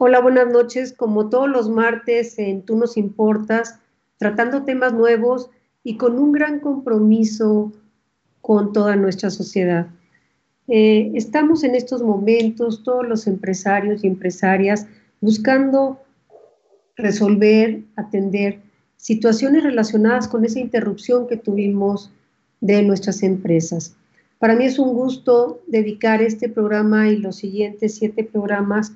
Hola, buenas noches. Como todos los martes en Tú nos importas, tratando temas nuevos y con un gran compromiso con toda nuestra sociedad. Eh, estamos en estos momentos, todos los empresarios y empresarias, buscando resolver, atender situaciones relacionadas con esa interrupción que tuvimos de nuestras empresas. Para mí es un gusto dedicar este programa y los siguientes siete programas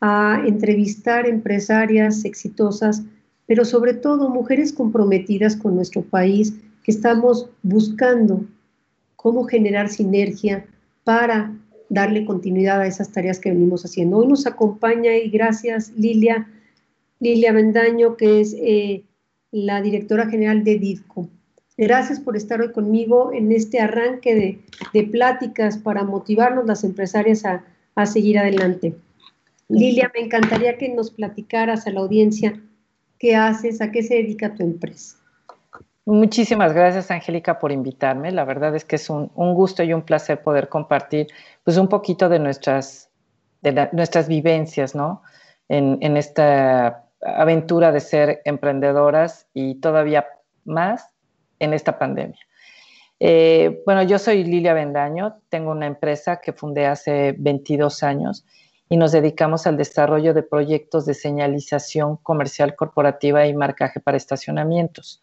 a entrevistar empresarias exitosas, pero sobre todo mujeres comprometidas con nuestro país, que estamos buscando cómo generar sinergia para darle continuidad a esas tareas que venimos haciendo. Hoy nos acompaña y gracias Lilia, Lilia Bendaño, que es eh, la directora general de DIDCO. Gracias por estar hoy conmigo en este arranque de, pláticas para motivarnos las empresarias a, a seguir adelante. Lilia, me encantaría que nos platicaras a la audiencia qué haces, a qué se dedica tu empresa. Muchísimas gracias, Angélica, por invitarme. La verdad es que es un, gusto y un placer poder compartir pues, un poquito de nuestras, de nuestras vivencias ¿no? en, en esta aventura de ser emprendedoras y todavía más en esta pandemia. Eh, bueno, yo soy Lilia Bendaño, tengo una empresa que fundé hace 22 años y nos dedicamos al desarrollo de proyectos de señalización comercial corporativa y marcaje para estacionamientos.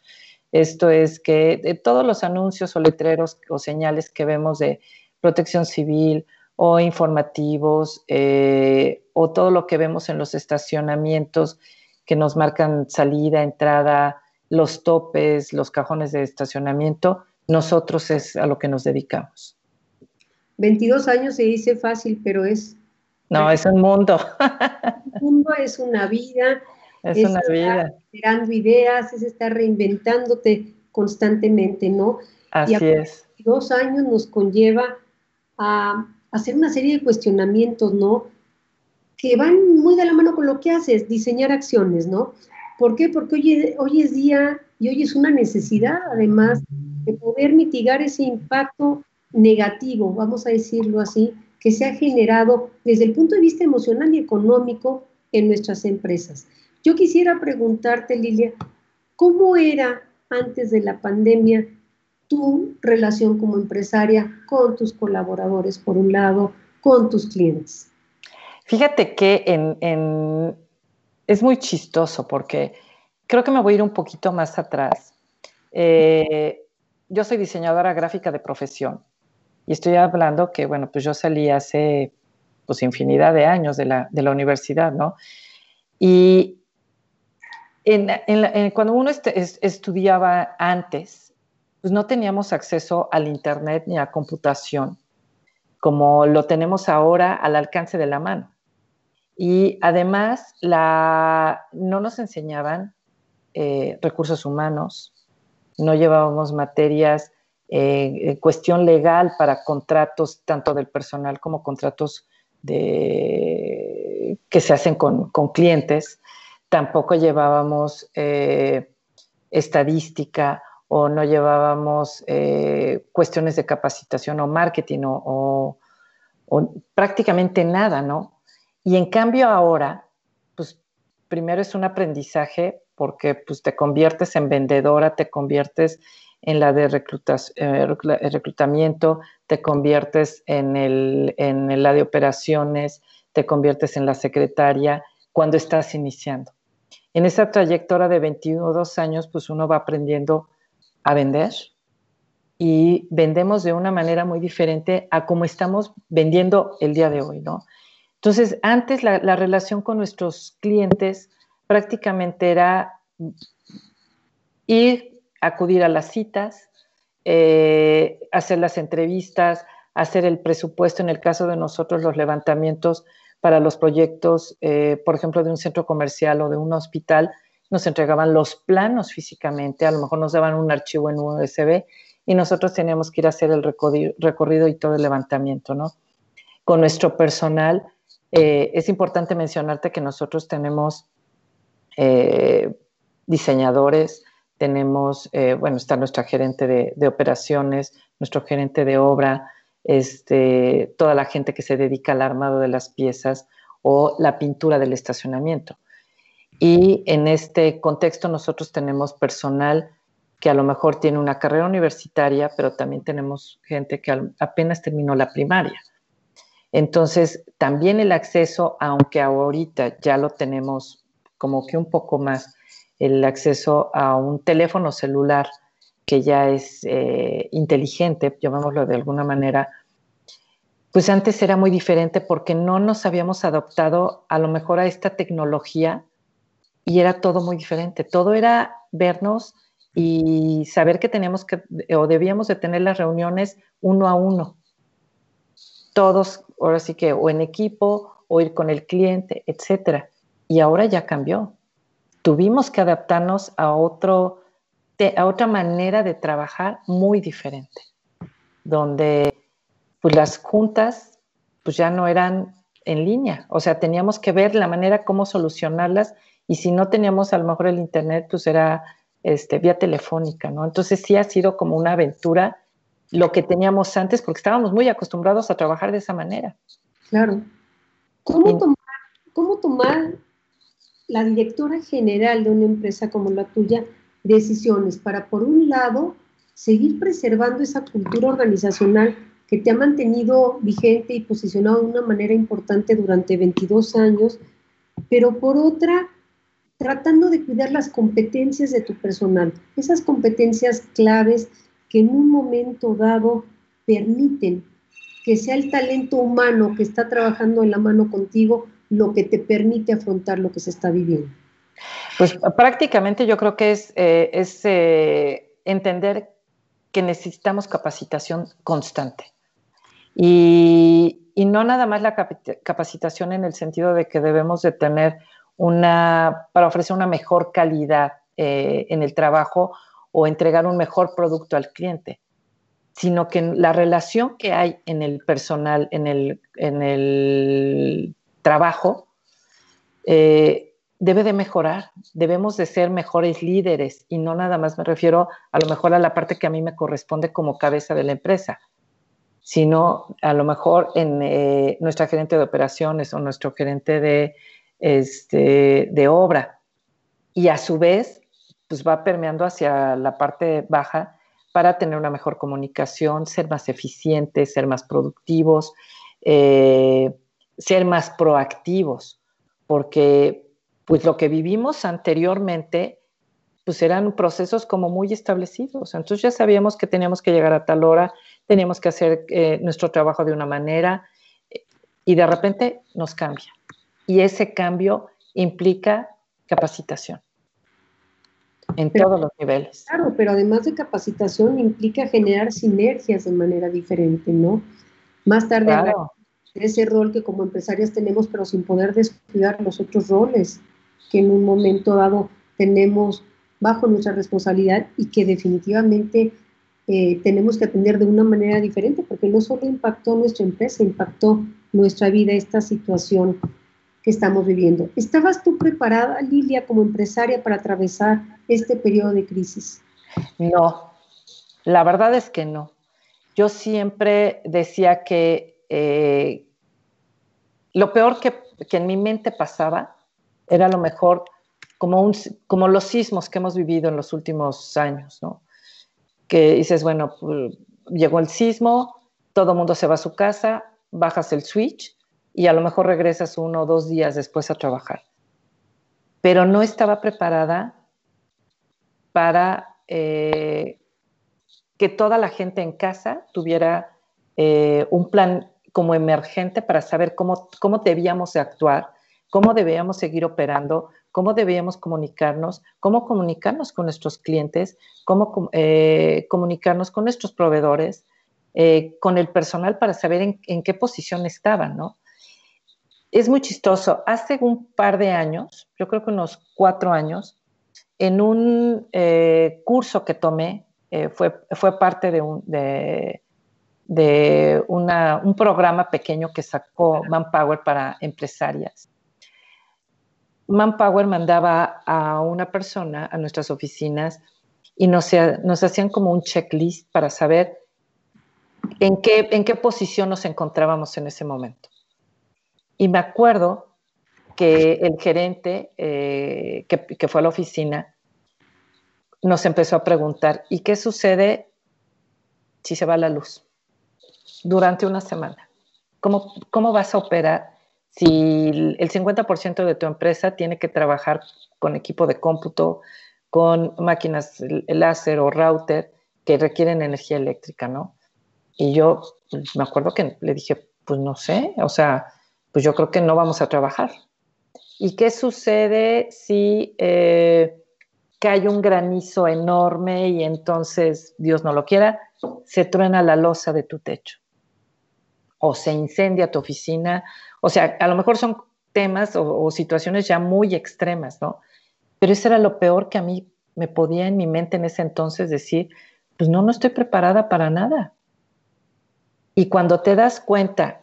Esto es que de todos los anuncios o letreros o señales que vemos de protección civil o informativos eh, o todo lo que vemos en los estacionamientos que nos marcan salida, entrada, los topes, los cajones de estacionamiento, nosotros es a lo que nos dedicamos. 22 años se dice fácil, pero es no, es un mundo. Un mundo es una vida. Es, una vida. Generando ideas, es estar reinventándote constantemente, ¿no? Así es. Dos años nos conlleva a hacer una serie de cuestionamientos, ¿no? Que van muy de la mano con lo que haces, diseñar acciones, ¿no? ¿Por qué? Porque hoy, hoy es día y hoy es una necesidad, además, de poder mitigar ese impacto negativo, vamos a decirlo así, que se ha generado desde el punto de vista emocional y económico en nuestras empresas. Yo quisiera preguntarte, Lilia, ¿cómo era antes de la pandemia tu relación como empresaria con tus colaboradores, por un lado, con tus clientes? Fíjate que es muy chistoso porque creo que me voy a ir un poquito más atrás. Eh, yo soy diseñadora gráfica de profesión y estoy hablando que, bueno, pues yo salí hace pues infinidad de años de la, de la universidad, ¿no? Y en, cuando uno estudiaba antes, pues no teníamos acceso al Internet ni a computación como lo tenemos ahora al alcance de la mano. Y además, la, no nos enseñaban eh, recursos humanos, no llevábamos materias eh, cuestión legal para contratos tanto del personal como contratos que se hacen con, clientes. Tampoco llevábamos eh, estadística o no llevábamos eh, cuestiones de capacitación o marketing o, prácticamente nada, ¿no? Y en cambio ahora, pues primero es un aprendizaje porque pues te conviertes en vendedora, te conviertes en la de eh, reclutamiento, te conviertes en, el, en la de operaciones, te conviertes en la secretaria cuando estás iniciando. En esa trayectoria de 22 años, pues uno va aprendiendo a vender y vendemos de una manera muy diferente a como estamos vendiendo el día de hoy, ¿no? Entonces, antes la, la relación con nuestros clientes prácticamente era ir acudir a las citas, eh, hacer las entrevistas, hacer el presupuesto, en el caso de nosotros los levantamientos para los proyectos, eh, por ejemplo, de un centro comercial o de un hospital, nos entregaban los planos físicamente, a lo mejor nos daban un archivo en USB y nosotros teníamos que ir a hacer el recorrido y todo el levantamiento, ¿no? Con nuestro personal, eh, es importante mencionarte que nosotros tenemos diseñadores, tenemos, eh, bueno, está nuestra gerente de, operaciones, nuestro gerente de obra, este, toda la gente que se dedica al armado de las piezas o la pintura del estacionamiento. Y en este contexto nosotros tenemos personal que a lo mejor tiene una carrera universitaria, pero también tenemos gente que apenas terminó la primaria. Entonces, también el acceso, aunque ahorita ya lo tenemos como que un poco más, el acceso a un teléfono celular que ya es eh, inteligente, llamémoslo de alguna manera, pues antes era muy diferente porque no nos habíamos adoptado a lo mejor a esta tecnología y era todo muy diferente. Todo era vernos y saber que teníamos que o debíamos de tener las reuniones uno a uno. Todos, ahora sí que, o en equipo, o ir con el cliente, etcétera. Y ahora ya cambió. Tuvimos que adaptarnos a, otro, a otra manera de trabajar muy diferente, donde pues las juntas pues ya no eran en línea, o sea, teníamos que ver la manera cómo solucionarlas y si no teníamos a lo mejor el internet, pues era este, vía telefónica, ¿no? Entonces sí ha sido como una aventura lo que teníamos antes porque estábamos muy acostumbrados a trabajar de esa manera. Claro. ¿Cómo, tomar, cómo tomar la directora general de una empresa como la tuya decisiones para, por un lado, seguir preservando esa cultura organizacional que te ha mantenido vigente y posicionado de una manera importante durante 22 años, pero por otra, tratando de cuidar las competencias de tu personal, esas competencias claves que en un momento dado permiten que sea el talento humano que está trabajando en la mano contigo lo que te permite afrontar lo que se está viviendo. Pues prácticamente yo creo que es, eh, es eh, entender que necesitamos capacitación constante. Y, no nada más la capacitación en el sentido de que debemos de tener una, para ofrecer una mejor calidad eh, en el trabajo o entregar un mejor producto al cliente, sino que la relación que hay en el personal, en el, en el trabajo, eh, debe de mejorar. Debemos de ser mejores líderes y no nada más me refiero a lo mejor a la parte que a mí me corresponde como cabeza de la empresa sino a lo mejor en eh, nuestra gerente de operaciones o nuestro gerente de, este, de obra. Y a su vez, pues va permeando hacia la parte baja para tener una mejor comunicación, ser más eficientes, ser más productivos, eh, ser más proactivos, porque pues lo que vivimos anteriormente pues eran procesos como muy establecidos. Entonces ya sabíamos que teníamos que llegar a tal hora, teníamos que hacer eh, nuestro trabajo de una manera y de repente nos cambia. Y ese cambio implica capacitación en todos los niveles. Claro, pero además de capacitación implica generar sinergias de manera diferente, ¿no? Más tarde claro. Ese rol que como empresarias tenemos, pero sin poder descuidar los otros roles que en un momento dado tenemos bajo nuestra responsabilidad y que definitivamente eh, tenemos que atender de una manera diferente, porque no solo impactó nuestra empresa, impactó nuestra vida esta situación que estamos viviendo. ¿Estabas tú preparada, Lilia, como empresaria para atravesar este periodo de crisis? No, la verdad es que no. Yo siempre decía que eh, lo peor que, en mi mente pasaba era lo mejor como los sismos que hemos vivido en los últimos años, ¿no? Que dices, bueno, pues, llegó el sismo, todo el mundo se va a su casa, bajas el switch y a lo mejor regresas uno o dos días después a trabajar. Pero no estaba preparada para eh, que toda la gente en casa tuviera eh, un plan como emergente para saber cómo, cómo debíamos actuar, cómo debíamos seguir operando, cómo debíamos comunicarnos, cómo comunicarnos con nuestros clientes, cómo eh, comunicarnos con nuestros proveedores, eh, con el personal para saber en, qué posición estaban, ¿no? Es muy chistoso. Hace un par de años, yo creo que unos cuatro años, en un eh, curso que tomé, fue, fue parte de un, de, de un programa pequeño que sacó Manpower para empresarias. Manpower mandaba a una persona a nuestras oficinas y nos, nos hacían como un checklist para saber en qué, en qué posición nos encontrábamos en ese momento. Y me acuerdo que el gerente eh, que, fue a la oficina nos empezó a preguntar, ¿y qué sucede si se va la luz durante una semana? ¿Cómo, cómo vas a operar si el 50% de tu empresa tiene que trabajar con equipo de cómputo, con máquinas láser o router que requieren energía eléctrica, ¿no? Y yo pues, me acuerdo que le dije, pues no sé, o sea, pues yo creo que no vamos a trabajar. ¿Y qué sucede si eh, cae un granizo enorme y entonces, Dios no lo quiera, se truena la losa de tu techo? O se incendia tu oficina. O sea, a lo mejor son temas o, situaciones ya muy extremas, ¿no? Pero eso era lo peor que a mí me podía en mi mente en ese entonces decir, pues no, no estoy preparada para nada. Y cuando te das cuenta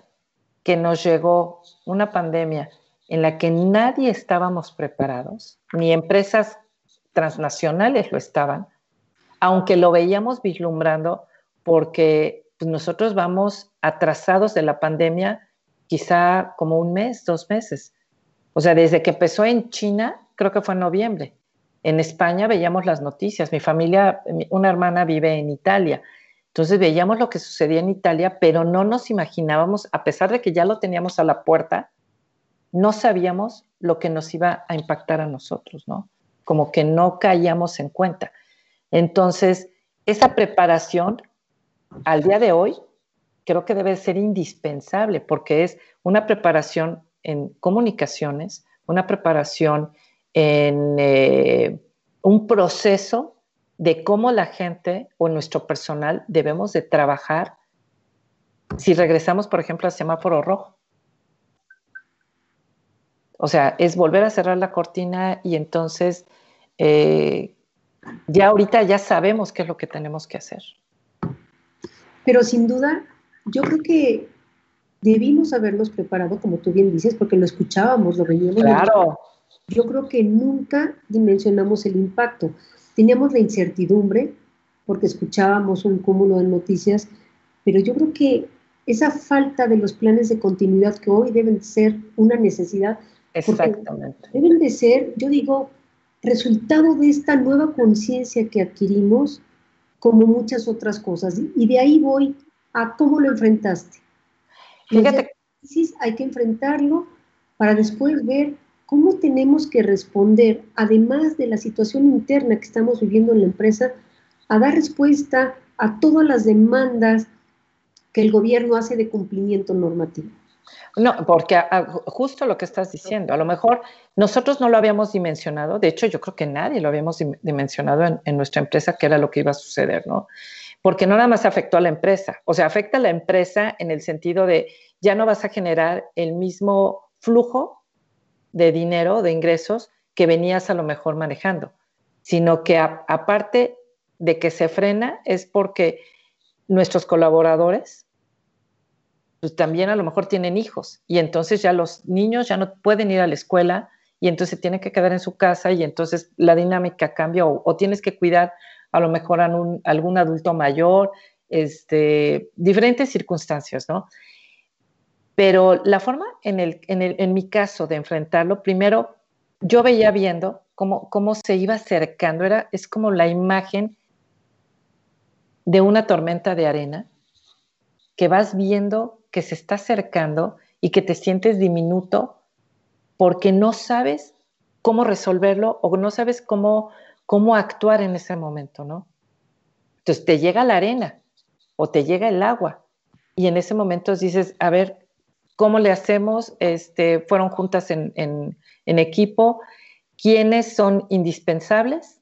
que nos llegó una pandemia en la que nadie estábamos preparados, ni empresas transnacionales lo estaban, aunque lo veíamos vislumbrando porque pues, nosotros vamos atrasados de la pandemia quizá como un mes, dos meses. O sea, desde que empezó en China, creo que fue en noviembre. En España veíamos las noticias. Mi familia, una hermana vive en Italia entonces veíamos lo que sucedía en Italia, pero no nos imaginábamos, a pesar de que ya lo teníamos a la puerta, no sabíamos lo que nos iba a impactar a nosotros, ¿no? Como que no caíamos en cuenta. Entonces, esa preparación al día de hoy creo que debe ser indispensable porque es una preparación en comunicaciones, una preparación en eh, un proceso de cómo la gente o nuestro personal debemos de trabajar si regresamos, por ejemplo, al semáforo rojo. O sea, es volver a cerrar la cortina y entonces eh, ya ahorita ya sabemos qué es lo que tenemos que hacer. Pero sin duda, yo creo que debimos habernos preparado, como tú bien dices, porque lo escuchábamos, lo veíamos. Claro. Yo creo que nunca dimensionamos el impacto. Teníamos la incertidumbre porque escuchábamos un cúmulo de noticias, pero yo creo que esa falta de los planes de continuidad que hoy deben ser una necesidad. Exactamente. Deben de ser, yo digo, resultado de esta nueva conciencia que adquirimos como muchas otras cosas. Y de ahí voy a cómo lo enfrentaste. Fíjate. Hay que enfrentarlo para después ver ¿Cómo tenemos que responder, además de la situación interna que estamos viviendo en la empresa, a dar respuesta a todas las demandas que el gobierno hace de cumplimiento normativo? No, porque justo lo que estás diciendo, a lo mejor nosotros no lo habíamos dimensionado, de hecho yo creo que nadie lo habíamos dimensionado en, en, nuestra empresa que era lo que iba a suceder, ¿no? Porque no nada más afectó a la empresa, o sea, afecta a la empresa en el sentido de ya no vas a generar el mismo flujo de dinero, de ingresos que venías a lo mejor manejando, sino que aparte de que se frena es porque nuestros colaboradores pues también a lo mejor tienen hijos y entonces ya los niños ya no pueden ir a la escuela y entonces tienen que quedar en su casa y entonces la dinámica cambia o, tienes que cuidar a lo mejor a algún adulto mayor, este, diferentes circunstancias, ¿no? Pero la forma, en, el, en, el, en mi caso, de enfrentarlo, primero, yo veía viendo cómo, cómo se iba acercando, era, es como la imagen de una tormenta de arena que vas viendo que se está acercando y que te sientes diminuto porque no sabes cómo resolverlo o no sabes cómo, cómo actuar en ese momento, ¿no? Entonces te llega la arena o te llega el agua y en ese momento dices, a ver, ¿Cómo le hacemos? Este, fueron juntas en, equipo. ¿Quiénes son indispensables?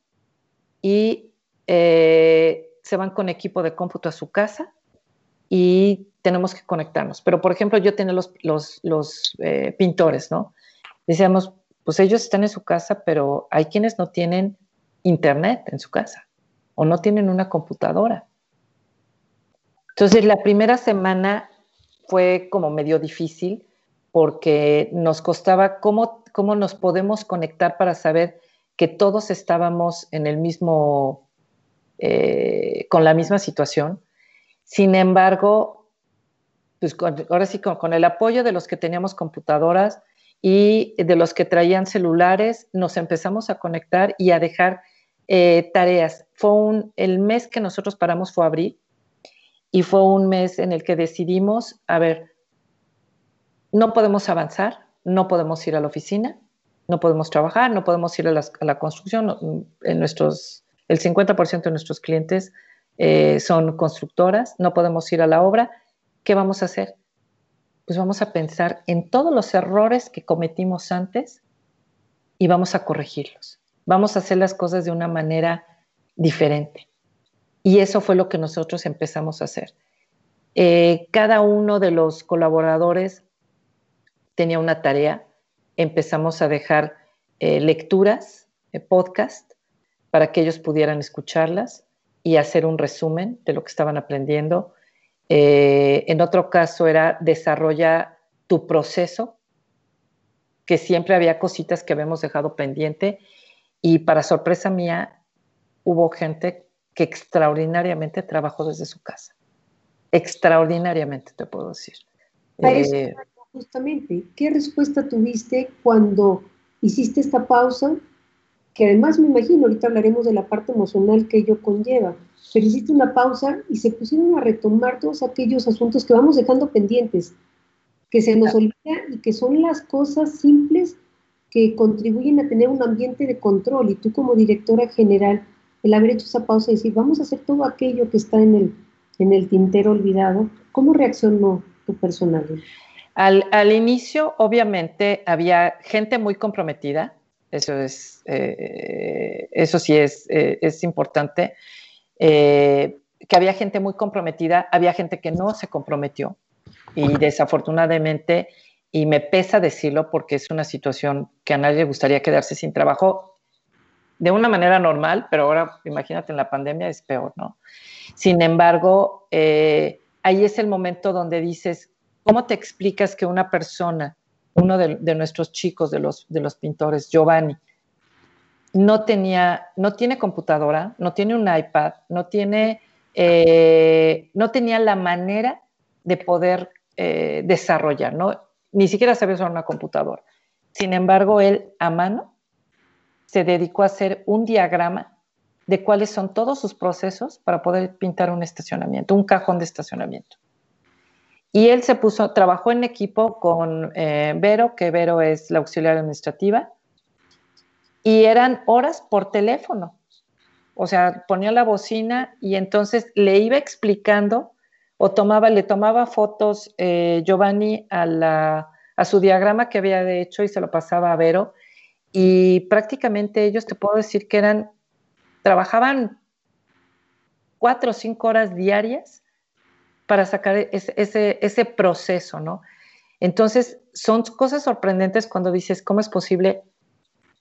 Y eh, se van con equipo de cómputo a su casa y tenemos que conectarnos. Pero, por ejemplo, yo tenía los, los, eh, pintores, ¿no? Decíamos, pues ellos están en su casa, pero hay quienes no tienen internet en su casa o no tienen una computadora. Entonces, la primera semana fue como medio difícil porque nos costaba cómo, cómo nos podemos conectar para saber que todos estábamos en el mismo, eh, con la misma situación. Sin embargo, pues ahora sí, con, el apoyo de los que teníamos computadoras y de los que traían celulares nos empezamos a conectar y a dejar eh, tareas. Fue un, el mes que nosotros paramos fue abril y fue un mes en el que decidimos, a ver, no podemos avanzar, no podemos ir a la oficina, no podemos trabajar, no podemos ir a la, construcción. En nuestros, el 50% de nuestros clientes eh, son constructoras, no podemos ir a la obra. ¿Qué vamos a hacer? Pues vamos a pensar en todos los errores que cometimos antes y vamos a corregirlos. Vamos a hacer las cosas de una manera diferente. Y eso fue lo que nosotros empezamos a hacer. Eh, cada uno de los colaboradores tenía una tarea. Empezamos a dejar eh, lecturas, eh, podcast, para que ellos pudieran escucharlas y hacer un resumen de lo que estaban aprendiendo. en otro caso era desarrollar tu proceso, que siempre había cositas que habíamos dejado pendiente y para sorpresa mía hubo gente que extraordinariamente trabajó desde su casa. Extraordinariamente, te puedo decir. Eh, justamente, ¿qué respuesta tuviste cuando hiciste esta pausa? Que además me imagino, ahorita hablaremos de la parte emocional que ello conlleva, pero hiciste una pausa y se pusieron a retomar todos aquellos asuntos que vamos dejando pendientes, que se nos olvida y que son las cosas simples que contribuyen a tener un ambiente de control. Y tú como directora general, el haber hecho esa pausa y decir, vamos a hacer todo aquello que está en el, en el tintero olvidado, ¿cómo reaccionó tu personal? Al, al inicio, obviamente, había gente muy comprometida, eso, es, eh, eso sí es, eh, es importante, eh, que había gente muy comprometida, había gente que no se comprometió y desafortunadamente, y me pesa decirlo porque es una situación que a nadie le gustaría quedarse sin trabajo, de una manera normal, pero ahora imagínate en la pandemia es peor, ¿no? Sin embargo, ahí es el momento donde dices, ¿cómo te explicas que una persona, uno de, nuestros chicos, de los, pintores, Giovanni, no tenía, no tiene computadora, no tiene un iPad, no tiene, eh, no tenía la manera de poder eh, desarrollar, ¿no? Ni siquiera sabía usar una computadora. Sin embargo, él a mano se dedicó a hacer un diagrama de cuáles son todos sus procesos para poder pintar un estacionamiento, un cajón de estacionamiento. Y él se puso, trabajó en equipo con eh, Vero, que Vero es la auxiliar administrativa, y eran horas por teléfono. O sea, ponía la bocina y entonces le iba explicando o tomaba, le tomaba fotos eh, Giovanni a, a su diagrama que había hecho y se lo pasaba a Vero y prácticamente ellos te puedo decir que eran, trabajaban cuatro o cinco horas diarias para sacar ese, ese, proceso, ¿no? Entonces, son cosas sorprendentes cuando dices, ¿cómo es posible?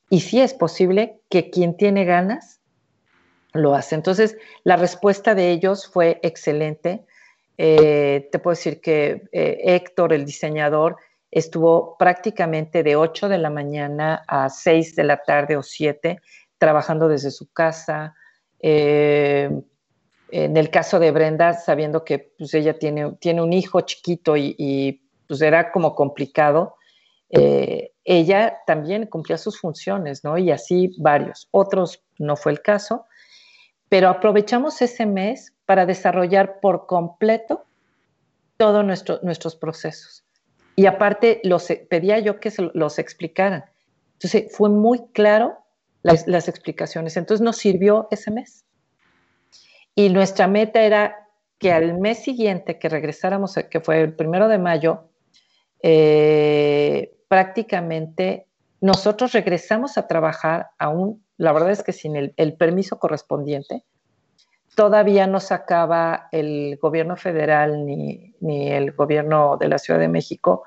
Y sí es posible que quien tiene ganas lo hace. Entonces, la respuesta de ellos fue excelente. Eh, te puedo decir que eh, Héctor, el diseñador, estuvo prácticamente de 8 de la mañana a 6 de la tarde o 7 trabajando desde su casa. Eh, en el caso de Brenda, sabiendo que pues, ella tiene, tiene un hijo chiquito y, pues era como complicado, eh, ella también cumplía sus funciones, ¿no? Y así varios. Otros no fue el caso, pero aprovechamos ese mes para desarrollar por completo todos nuestro, nuestros procesos. Y aparte, los, pedía yo que los explicaran. Entonces, fue muy claro las, las explicaciones. Entonces, nos sirvió ese mes. Y nuestra meta era que al mes siguiente que regresáramos, que fue el primero de mayo, eh, prácticamente nosotros regresamos a trabajar aún, la verdad es que sin el, permiso correspondiente, todavía no sacaba el gobierno federal ni, el gobierno de la Ciudad de México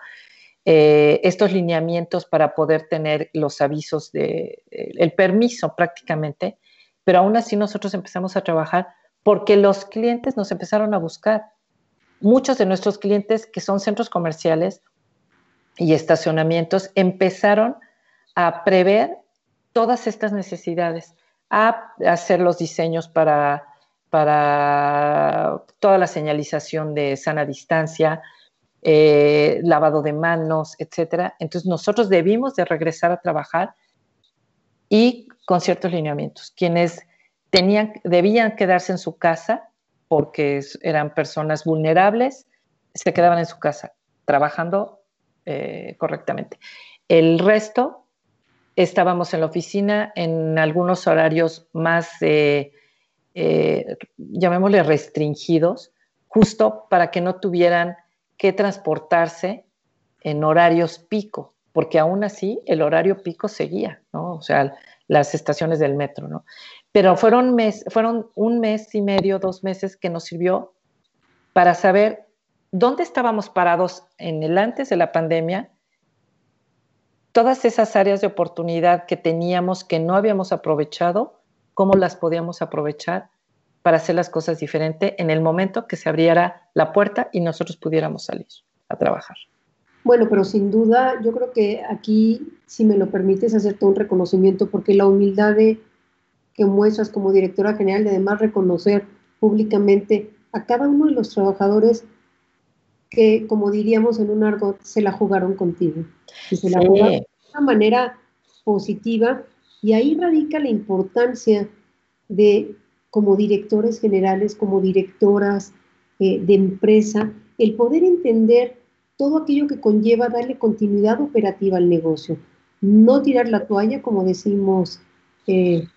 eh, estos lineamientos para poder tener los avisos de el permiso prácticamente, pero aún así nosotros empezamos a trabajar porque los clientes nos empezaron a buscar. Muchos de nuestros clientes que son centros comerciales y estacionamientos empezaron a prever todas estas necesidades, a hacer los diseños para para toda la señalización de sana distancia, eh, lavado de manos, etcétera. Entonces nosotros debimos de regresar a trabajar y con ciertos lineamientos. Quienes tenían, debían quedarse en su casa porque eran personas vulnerables, se quedaban en su casa trabajando eh, correctamente. El resto estábamos en la oficina en algunos horarios más, eh, llamémosle restringidos, justo para que no tuvieran que transportarse en horarios pico, porque aún así el horario pico seguía, ¿no? O sea, las estaciones del metro, ¿no? Pero fueron, un mes y medio, dos meses que nos sirvió para saber dónde estábamos parados en el antes de la pandemia, todas esas áreas de oportunidad que teníamos que no habíamos aprovechado, cómo las podíamos aprovechar para hacer las cosas diferente en el momento que se abriera la puerta y nosotros pudiéramos salir a trabajar. Bueno, pero sin duda yo creo que aquí, si me lo permites, hacerte un reconocimiento, porque la humildad de, que muestras como directora general de además reconocer públicamente a cada uno de los trabajadores que, como diríamos en un argot, se la jugaron contigo. Y se la jugaron de una manera positiva. Y ahí radica la importancia de como directores generales, como directoras eh, de empresa, el poder entender todo aquello que conlleva darle continuidad operativa al negocio. No tirar la toalla, como decimos eh,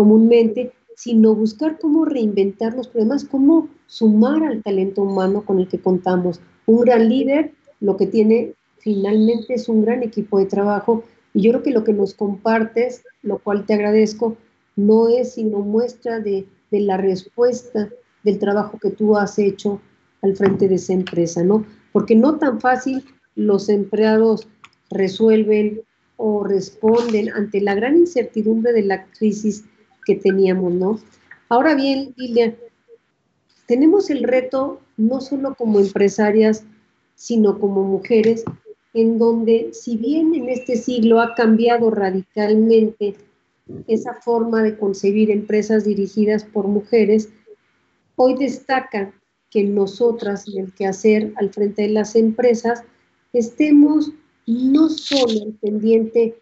comúnmente, sino buscar cómo reinventar los problemas, cómo sumar al talento humano con el que contamos. Un gran líder lo que tiene finalmente es un gran equipo de trabajo y yo creo que lo que nos compartes, lo cual te agradezco, no es sino muestra de, la respuesta del trabajo que tú has hecho al frente de esa empresa, ¿no? Porque no tan fácil los empleados resuelven o responden ante la gran incertidumbre de la crisis que teníamos, ¿no? Ahora bien, Lilia, tenemos el reto no solo como empresarias, sino como mujeres, en donde si bien en este siglo ha cambiado radicalmente esa forma de concebir empresas dirigidas por mujeres, hoy destaca que nosotras en el quehacer al frente de las empresas estemos no solo pendiente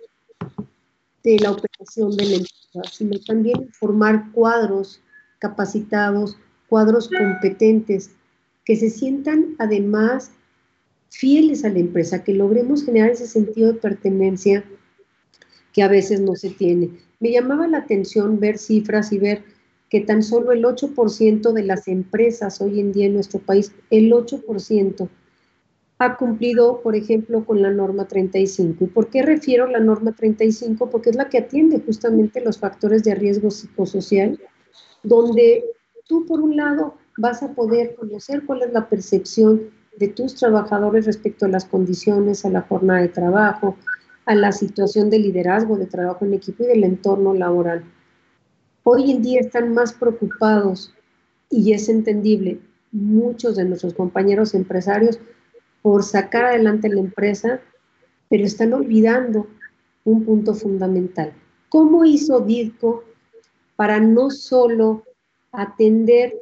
de la operación de la empresa, sino también formar cuadros capacitados, cuadros competentes, que se sientan además fieles a la empresa, que logremos generar ese sentido de pertenencia que a veces no se tiene. Me llamaba la atención ver cifras y ver que tan solo el 8% de las empresas hoy en día en nuestro país, el 8%, ha cumplido, por ejemplo, con la norma 35. ¿Y por qué refiero la norma 35? Porque es la que atiende justamente los factores de riesgo psicosocial, donde tú, por un lado, vas a poder conocer cuál es la percepción de tus trabajadores respecto a las condiciones, a la jornada de trabajo, a la situación de liderazgo, de trabajo en equipo y del entorno laboral. Hoy en día están más preocupados, y es entendible, muchos de nuestros compañeros empresarios por sacar adelante la empresa, pero están olvidando un punto fundamental. ¿Cómo hizo DIRCO para no solo atender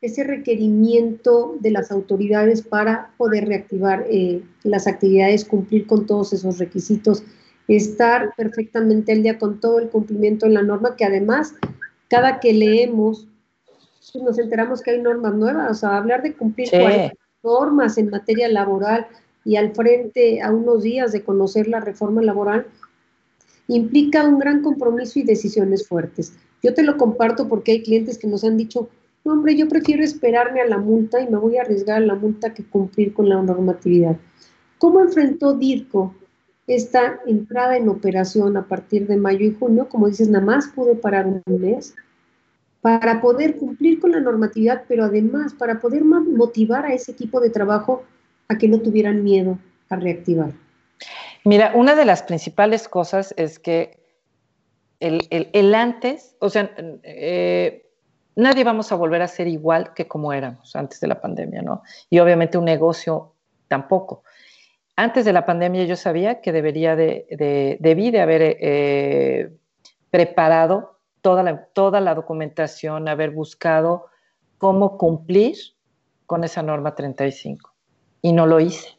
ese requerimiento de las autoridades para poder reactivar eh, las actividades, cumplir con todos esos requisitos, estar perfectamente al día con todo el cumplimiento de la norma, que además, cada que leemos, pues nos enteramos que hay normas nuevas, o sea, hablar de cumplir normas en materia laboral y al frente a unos días de conocer la reforma laboral, implica un gran compromiso y decisiones fuertes. Yo te lo comparto porque hay clientes que nos han dicho, hombre, yo prefiero esperarme a la multa y me voy a arriesgar a la multa que cumplir con la normatividad. ¿Cómo enfrentó DIRCO esta entrada en operación a partir de mayo y junio? Como dices, nada más pude parar un mes para poder cumplir con la normatividad, pero además para poder motivar a ese equipo de trabajo a que no tuvieran miedo a reactivar. Mira, una de las principales cosas es que el, antes, o sea, eh, nadie vamos a volver a ser igual que como éramos antes de la pandemia, ¿no? Y obviamente un negocio tampoco. Antes de la pandemia yo sabía que debería de, debí de haber eh, preparado toda la, toda la documentación, haber buscado cómo cumplir con esa norma 35. y no lo hice.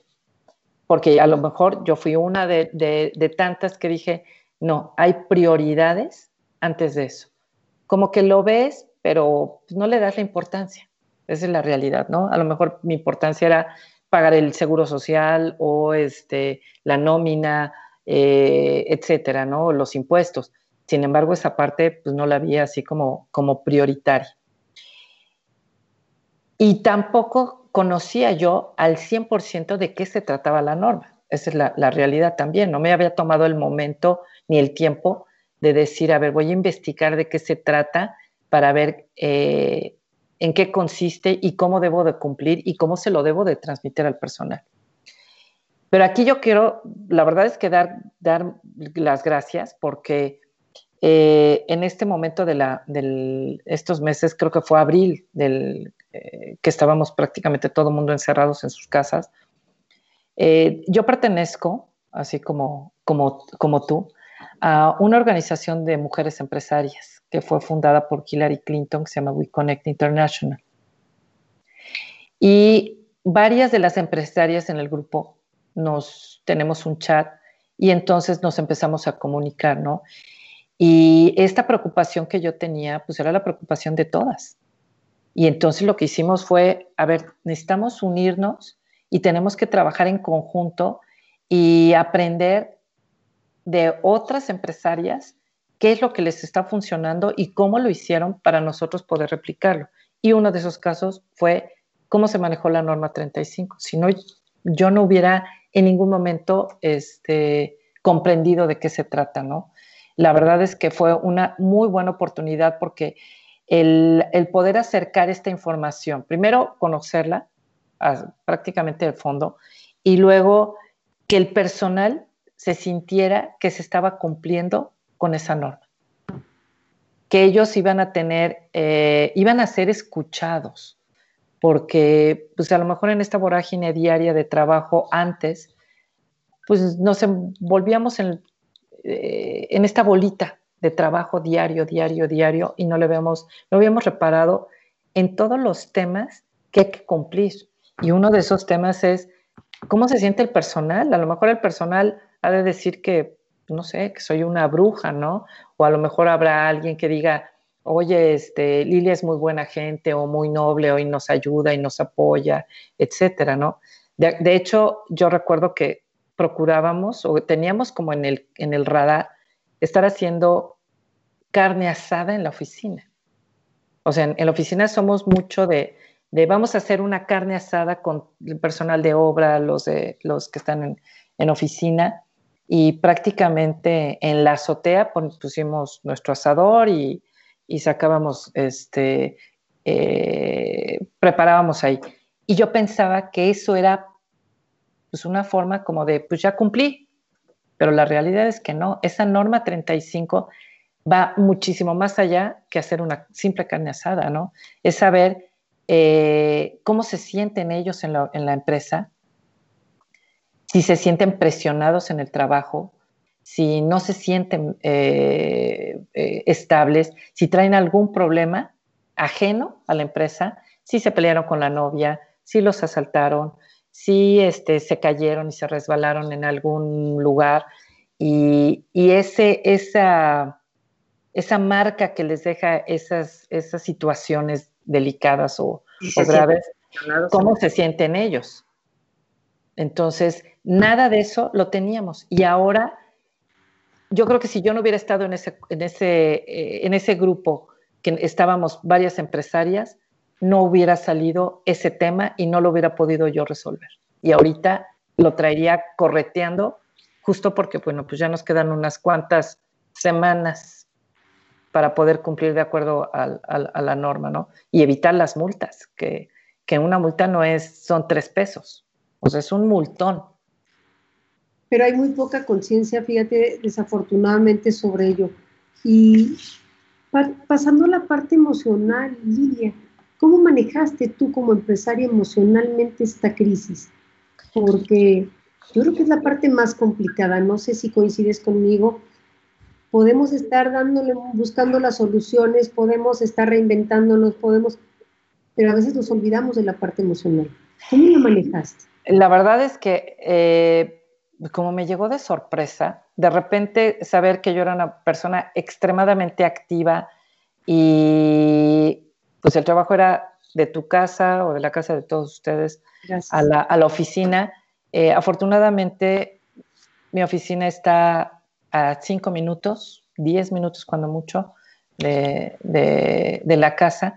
Porque a lo mejor yo fui una de, tantas que dije, no, hay prioridades antes de eso. Como que lo ves, pero no le das la importancia. Esa es la realidad, ¿no? A lo mejor mi importancia era pagar el seguro social o este, la nómina, eh, etcétera, ¿no? Los impuestos. Sin embargo, esa parte pues no la vi así como, como prioritaria. Y tampoco conocía yo al 100% de qué se trataba la norma. Esa es la, realidad también. No me había tomado el momento ni el tiempo de decir, a ver, voy a investigar de qué se trata para ver eh, en qué consiste y cómo debo de cumplir y cómo se lo debo de transmitir al personal. Pero aquí yo quiero, la verdad es que dar, dar las gracias porque eh, en este momento de estos meses, creo que fue abril, eh, que estábamos prácticamente todo el mundo encerrados en sus casas, eh, yo pertenezco, así como tú, a una organización de mujeres empresarias que fue fundada por Hillary Clinton, que se llama We Connect International. Y varias de las empresarias en el grupo nos tenemos un chat y entonces nos empezamos a comunicar, ¿no? Y esta preocupación que yo tenía, pues era la preocupación de todas. Y entonces lo que hicimos fue, a ver, necesitamos unirnos y tenemos que trabajar en conjunto y aprender de otras empresarias qué es lo que les está funcionando y cómo lo hicieron para nosotros poder replicarlo. Y uno de esos casos fue cómo se manejó la norma 35. Si no, yo no hubiera en ningún momento este, comprendido de qué se trata, ¿no? La verdad es que fue una muy buena oportunidad porque el, poder acercar esta información, primero conocerla prácticamente de fondo y luego que el personal se sintiera que se estaba cumpliendo con esa norma, que ellos iban a tener, eh, iban a ser escuchados, porque pues a lo mejor en esta vorágine diaria de trabajo antes, pues nos volvíamos en, eh, en esta bolita de trabajo diario, diario, diario, y no le habíamos, no habíamos reparado en todos los temas que hay que cumplir. Y uno de esos temas es cómo se siente el personal. A lo mejor el personal ha de decir que no sé, que soy una bruja, ¿no? O a lo mejor habrá alguien que diga, oye, este, Lilia es muy buena gente o muy noble, hoy nos ayuda y nos apoya, etcétera, ¿no? De, hecho, yo recuerdo que procurábamos o teníamos como en el, en el radar estar haciendo carne asada en la oficina. O sea, en, la oficina somos mucho de, de, vamos a hacer una carne asada con el personal de obra, los, de, los que están en, en oficina, y prácticamente en la azotea pusimos nuestro asador y, sacábamos, este, eh, preparábamos ahí. Y yo pensaba que eso era pues una forma como de, pues ya cumplí, pero la realidad es que no, esa norma 35 va muchísimo más allá que hacer una simple carne asada, ¿no? Es saber eh, cómo se sienten ellos en la, empresa, si se sienten presionados en el trabajo, si no se sienten eh, eh, estables, si traen algún problema ajeno a la empresa, si se pelearon con la novia, si los asaltaron, si este, se cayeron y se resbalaron en algún lugar y, ese, esa, esa marca que les deja esas, esas situaciones delicadas o, o graves, ¿cómo se sienten ellos? Entonces, nada de eso lo teníamos. Y ahora, yo creo que si yo no hubiera estado en ese, en ese, eh, en ese grupo, que estábamos varias empresarias, no hubiera salido ese tema y no lo hubiera podido yo resolver. Y ahorita lo traería correteando, justo porque, bueno, pues ya nos quedan unas cuantas semanas para poder cumplir de acuerdo a, la norma, ¿no? Y evitar las multas, que, que una multa no es, son tres pesos, o sea, es un multón. Pero hay muy poca conciencia, fíjate, desafortunadamente sobre ello. Y pasando a la parte emocional, Lidia, ¿cómo manejaste tú como empresaria emocionalmente esta crisis? Porque yo creo que es la parte más complicada, no sé si coincides conmigo. Podemos estar dándole, buscando las soluciones, podemos estar reinventándonos, podemos, pero a veces nos olvidamos de la parte emocional. ¿Cómo lo manejaste? La verdad es que eh, como me llegó de sorpresa, de repente saber que yo era una persona extremadamente activa y pues el trabajo era de tu casa o de la casa de todos ustedes a la, oficina. Eh, afortunadamente mi oficina está a cinco minutos, diez minutos cuando mucho de, de la casa.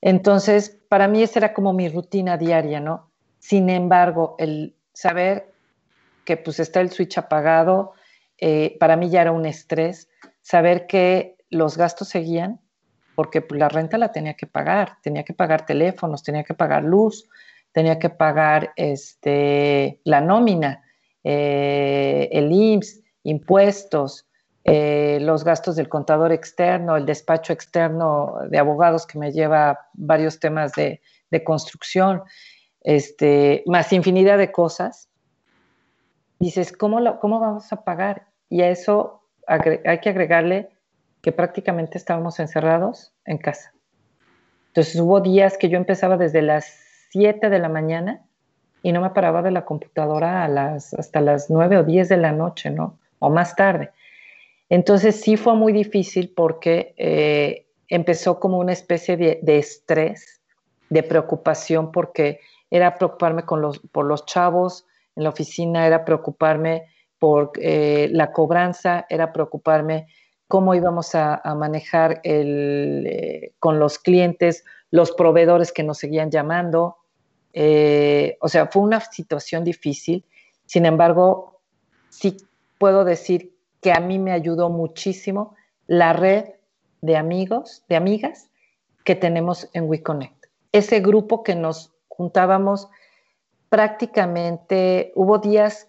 Entonces, para mí esa era como mi rutina diaria, ¿no? Sin embargo, el saber que pues está el switch apagado, eh, para mí ya era un estrés, saber que los gastos seguían, porque pues, la renta la tenía que pagar, tenía que pagar teléfonos, tenía que pagar luz, tenía que pagar este, la nómina, eh, el IMSS, impuestos, eh, los gastos del contador externo, el despacho externo de abogados que me lleva varios temas de, de construcción este, más infinidad de cosas, dices, ¿cómo, ¿cómo vamos a pagar? Y a eso hay que agregarle que prácticamente estábamos encerrados en casa. Entonces hubo días que yo empezaba desde las 7 de la mañana y no me paraba de la computadora hasta las 9 o 10 de la noche, ¿no? O más tarde. Entonces sí fue muy difícil porque eh, empezó como una especie de, estrés, de preocupación, porque era preocuparme por los chavos en la oficina, era preocuparme por eh, la cobranza, era preocuparme cómo íbamos a, manejar eh, con los clientes, los proveedores que nos seguían llamando. Eh, o sea, fue una situación difícil. Sin embargo, sí puedo decir que a mí me ayudó muchísimo la red de amigos, de amigas que tenemos en WeConnect. Ese grupo que nos juntábamos prácticamente, hubo días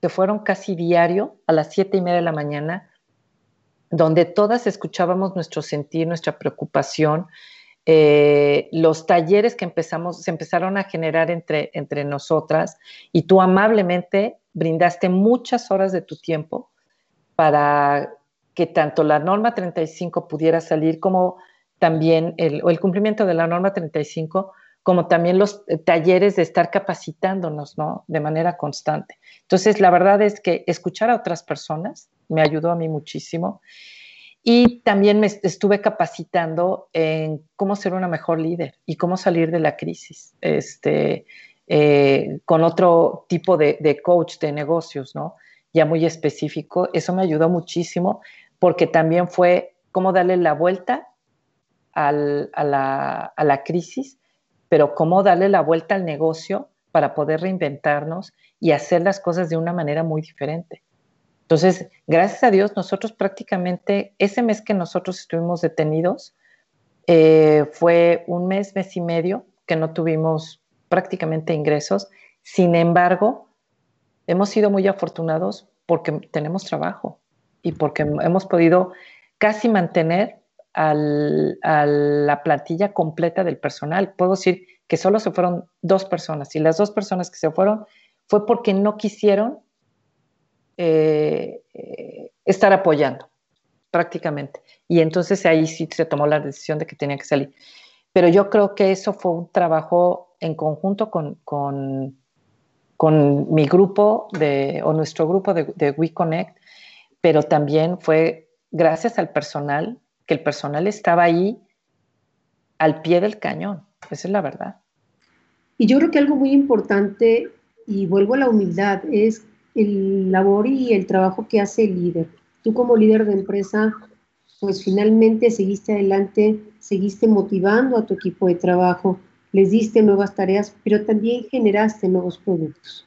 que fueron casi diario a las siete y media de la mañana, donde todas escuchábamos nuestro sentir, nuestra preocupación, eh, los talleres que empezamos, se empezaron a generar entre, entre nosotras y tú amablemente brindaste muchas horas de tu tiempo para que tanto la norma 35 pudiera salir como también el, el cumplimiento de la norma 35 como también los eh, talleres de estar capacitándonos, ¿no? De manera constante. Entonces, la verdad es que escuchar a otras personas me ayudó a mí muchísimo. Y también me estuve capacitando en cómo ser una mejor líder y cómo salir de la crisis, este, eh, con otro tipo de, coach de negocios, ¿no? Ya muy específico. Eso me ayudó muchísimo porque también fue cómo darle la vuelta a, la, a la crisis pero cómo darle la vuelta al negocio para poder reinventarnos y hacer las cosas de una manera muy diferente. Entonces, gracias a Dios, nosotros prácticamente, ese mes que nosotros estuvimos detenidos, eh, fue un mes, mes y medio que no tuvimos prácticamente ingresos. Sin embargo, hemos sido muy afortunados porque tenemos trabajo y porque hemos podido casi mantener a la plantilla completa del personal. Puedo decir que solo se fueron dos personas y las dos personas que se fueron fue porque no quisieron eh, estar apoyando prácticamente. Y entonces ahí sí se tomó la decisión de que tenía que salir. Pero yo creo que eso fue un trabajo en conjunto con, con, mi grupo de, o nuestro grupo de, de WeConnect, pero también fue gracias al personal que el personal estaba ahí al pie del cañón. Esa es la verdad. Y yo creo que algo muy importante, y vuelvo a la humildad, es el labor y el trabajo que hace el líder. Tú como líder de empresa, pues finalmente seguiste adelante, seguiste motivando a tu equipo de trabajo, les diste nuevas tareas, pero también generaste nuevos productos.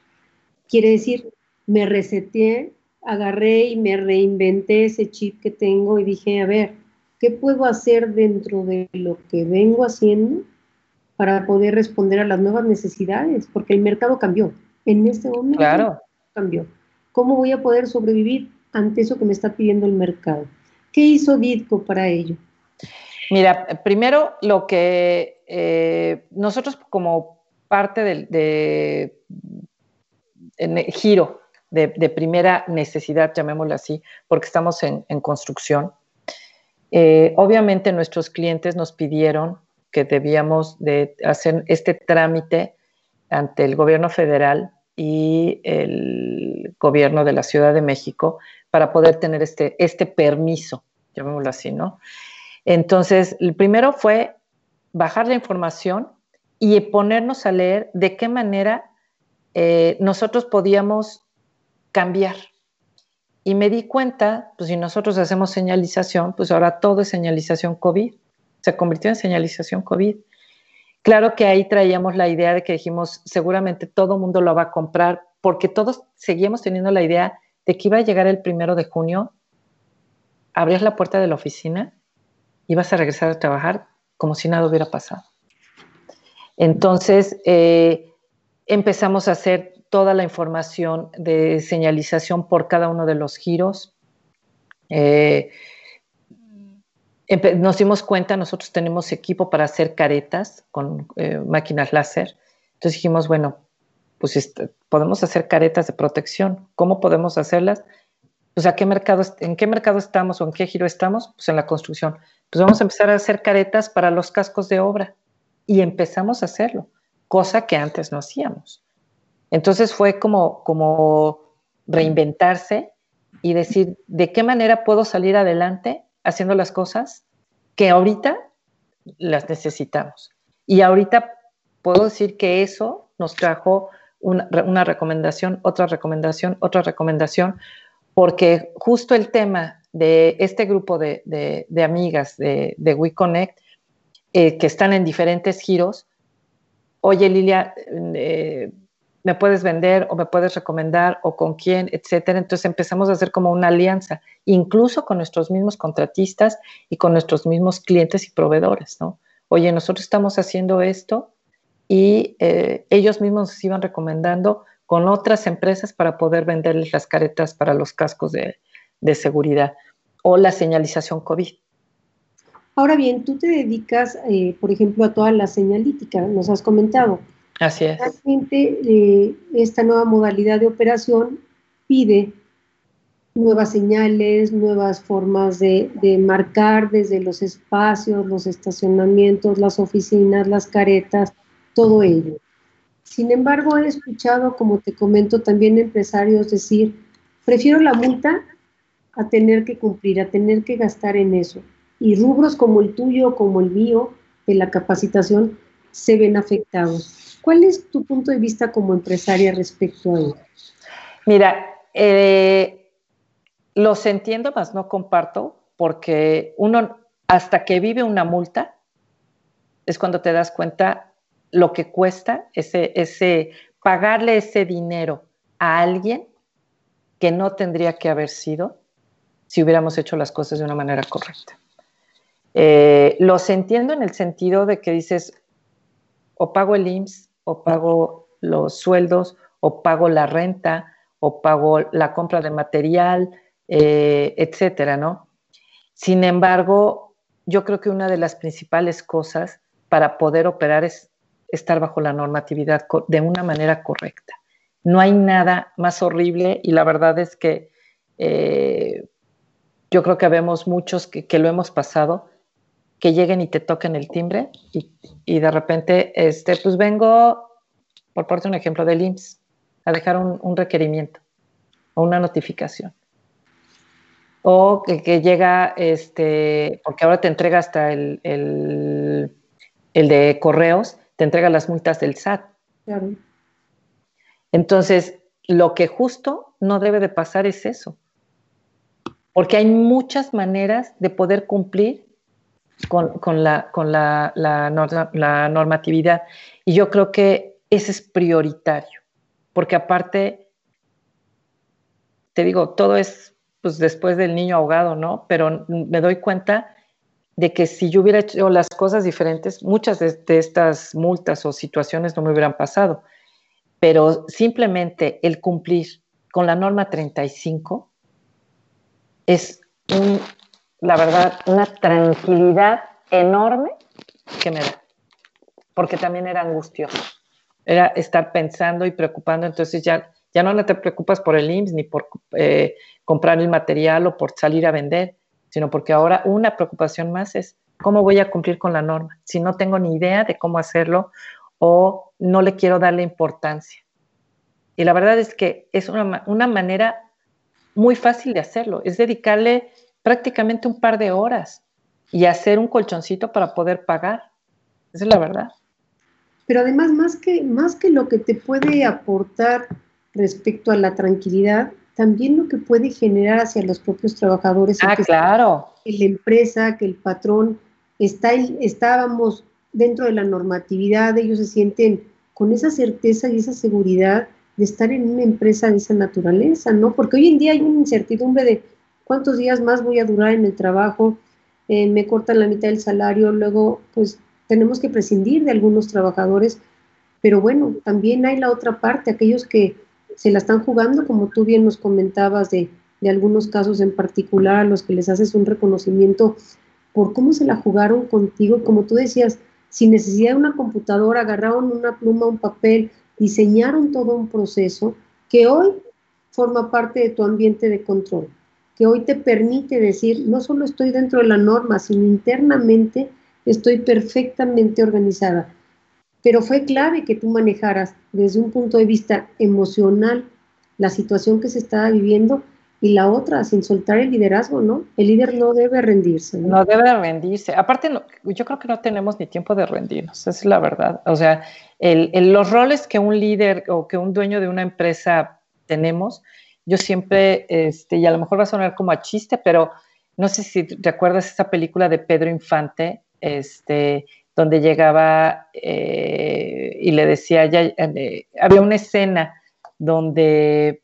Quiere decir, me reseteé, agarré y me reinventé ese chip que tengo y dije, a ver, ¿Qué puedo hacer dentro de lo que vengo haciendo para poder responder a las nuevas necesidades? Porque el mercado cambió. En este momento claro. cambió. ¿Cómo voy a poder sobrevivir ante eso que me está pidiendo el mercado? ¿Qué hizo Ditco para ello? Mira, primero lo que eh, nosotros como parte del de, giro de, primera necesidad, llamémoslo así, porque estamos en construcción, eh, obviamente nuestros clientes nos pidieron que debíamos de hacer este trámite ante el gobierno federal y el gobierno de la Ciudad de México para poder tener este, este permiso, llamémoslo así, ¿no? Entonces, el primero fue bajar la información y ponernos a leer de qué manera eh, nosotros podíamos cambiar. Y me di cuenta, pues si nosotros hacemos señalización, pues ahora todo es señalización COVID. Se convirtió en señalización COVID. Claro que ahí traíamos la idea de que dijimos, seguramente todo mundo lo va a comprar, porque todos seguíamos teniendo la idea de que iba a llegar el primero de junio, abrías la puerta de la oficina, ibas a regresar a trabajar como si nada hubiera pasado. Entonces, eh, empezamos a hacer toda la información de señalización por cada uno de los giros. Eh, nos dimos cuenta, nosotros tenemos equipo para hacer caretas con eh, máquinas láser. Entonces dijimos, bueno, pues este, podemos hacer caretas de protección. ¿Cómo podemos hacerlas? Pues ¿a qué mercado, ¿en qué mercado estamos o en qué giro estamos? Pues en la construcción. Pues vamos a empezar a hacer caretas para los cascos de obra. Y empezamos a hacerlo, cosa que antes no hacíamos. Entonces fue como, reinventarse y decir, ¿de qué manera puedo salir adelante haciendo las cosas que ahorita las necesitamos. Y ahorita puedo decir que eso nos trajo una, recomendación, otra recomendación, otra recomendación, porque justo el tema de este grupo de, amigas de, de WeConnect, eh, que están en diferentes giros, oye Lilia, eh, me puedes vender o me puedes recomendar o con quién, etcétera. Entonces empezamos a hacer como una alianza, incluso con nuestros mismos contratistas y con nuestros mismos clientes y proveedores, ¿no? Oye, nosotros estamos haciendo esto y eh, ellos mismos nos iban recomendando con otras empresas para poder venderles las caretas para los cascos de, seguridad o la señalización COVID. Ahora bien, tú te dedicas, eh, por ejemplo, a toda la señalítica, nos has comentado. Así es. Realmente eh, esta nueva modalidad de operación pide nuevas señales, nuevas formas de, marcar desde los espacios, los estacionamientos, las oficinas, las caretas, todo ello. Sin embargo, he escuchado, como te comento, también empresarios decir, prefiero la multa a tener que cumplir, a tener que gastar en eso. Y rubros como el tuyo, como el mío, de la capacitación, se ven afectados. ¿Cuál es tu punto de vista como empresaria respecto a ello? Mira, eh, los entiendo, más no comparto, porque uno, hasta que vive una multa, es cuando te das cuenta lo que cuesta ese, ese pagarle ese dinero a alguien que no tendría que haber sido si hubiéramos hecho las cosas de una manera correcta. Eh, los entiendo en el sentido de que dices, o pago el IMSS, o pago los sueldos, o pago la renta, o pago la compra de material, eh, etcétera, ¿no? Sin embargo, yo creo que una de las principales cosas para poder operar es estar bajo la normatividad de una manera correcta. No hay nada más horrible y la verdad es que eh, yo creo que vemos muchos que, lo hemos pasado, que lleguen y te toquen el timbre y, de repente, este, pues vengo, por parte un ejemplo del IMSS, a dejar un, requerimiento o una notificación. O que, llega, este, porque ahora te entrega hasta el, el, de correos, te entrega las multas del SAT. Entonces, lo que justo no debe de pasar es eso. Porque hay muchas maneras de poder cumplir con, la, con la, la, normatividad. Y yo creo que ese es prioritario, porque aparte, te digo, todo es pues después del niño ahogado, ¿no? Pero me doy cuenta de que si yo hubiera hecho las cosas diferentes, muchas de, de estas multas o situaciones no me hubieran pasado. Pero simplemente el cumplir con la norma 35 es un la verdad, una tranquilidad enorme que me da, porque también era angustioso. Era estar pensando y preocupando, entonces ya, ya no te preocupas por el IMSS ni por eh, comprar el material o por salir a vender, sino porque ahora una preocupación más es cómo voy a cumplir con la norma. Si no tengo ni idea de cómo hacerlo o no le quiero darle importancia. Y la verdad es que es una, una manera muy fácil de hacerlo, es dedicarle prácticamente un par de horas y hacer un colchoncito para poder pagar. Esa es la verdad. Pero además, más que, más que lo que te puede aportar respecto a la tranquilidad, también lo que puede generar hacia los propios trabajadores. Ah, claro. Que la empresa, que el patrón, está, estábamos dentro de la normatividad, ellos se sienten con esa certeza y esa seguridad de estar en una empresa de esa naturaleza, ¿no? Porque hoy en día hay una incertidumbre de cuántos días más voy a durar en el trabajo, eh, me cortan la mitad del salario, luego pues tenemos que prescindir de algunos trabajadores, pero bueno, también hay la otra parte, aquellos que se la están jugando, como tú bien nos comentabas de, de algunos casos en particular, a los que les haces un reconocimiento por cómo se la jugaron contigo, como tú decías, sin necesidad de una computadora, agarraron una pluma, un papel, diseñaron todo un proceso que hoy forma parte de tu ambiente de control, que hoy te permite decir, no solo estoy dentro de la norma, sino internamente estoy perfectamente organizada. Pero fue clave que tú manejaras desde un punto de vista emocional la situación que se estaba viviendo y la otra, sin soltar el liderazgo, ¿no? El líder no debe rendirse. No, no debe rendirse. Aparte, yo creo que no tenemos ni tiempo de rendirnos, es la verdad. O sea, el, los roles que un líder o que un dueño de una empresa tenemos, yo siempre, este, y a lo mejor va a sonar como a chiste, pero no sé si recuerdas esa película de Pedro Infante, este, donde llegaba eh, y le decía, ya, eh, había una escena donde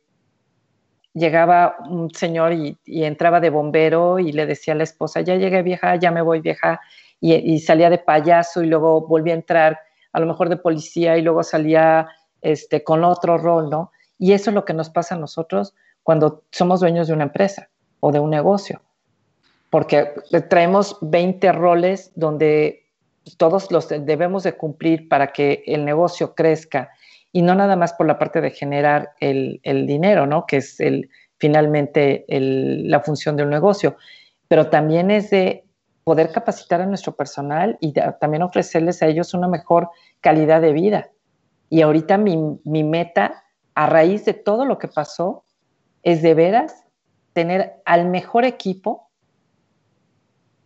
llegaba un señor y, entraba de bombero y le decía a la esposa, ya llegué vieja, ya me voy vieja, y, salía de payaso y luego volvía a entrar a lo mejor de policía y luego salía este, con otro rol, ¿no? Y eso es lo que nos pasa a nosotros cuando somos dueños de una empresa o de un negocio, porque traemos 20 roles donde todos los debemos de cumplir para que el negocio crezca y no nada más por la parte de generar el, dinero, ¿no? Que es el, finalmente la función de un negocio, pero también es de poder capacitar a nuestro personal y también ofrecerles a ellos una mejor calidad de vida. Y ahorita mi, mi meta, a raíz de todo lo que pasó, es de veras tener al mejor equipo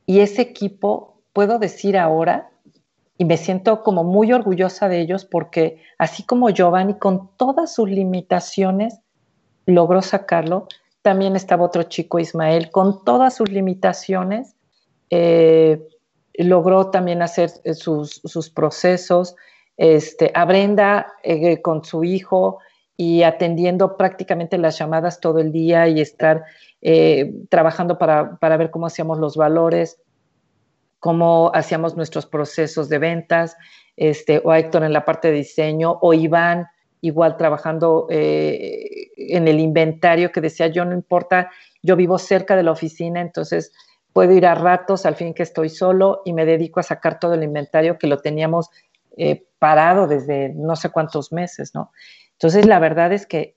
y ese equipo, puedo decir ahora, y me siento como muy orgullosa de ellos porque así como Giovanni con todas sus limitaciones logró sacarlo, también estaba otro chico, Ismael, con todas sus limitaciones, eh, logró también hacer eh, sus, procesos, este, a Brenda eh, con su hijo y atendiendo prácticamente las llamadas todo el día y estar trabajando para, para ver cómo hacíamos los valores cómo hacíamos nuestros procesos de ventas, este, o Héctor en la parte de diseño, o Iván igual trabajando eh, en el inventario que decía, yo no importa, yo vivo cerca de la oficina, entonces puedo ir a ratos al fin que estoy solo y me dedico a sacar todo el inventario que lo teníamos eh, parado desde no sé cuántos meses, ¿no? Entonces, la verdad es que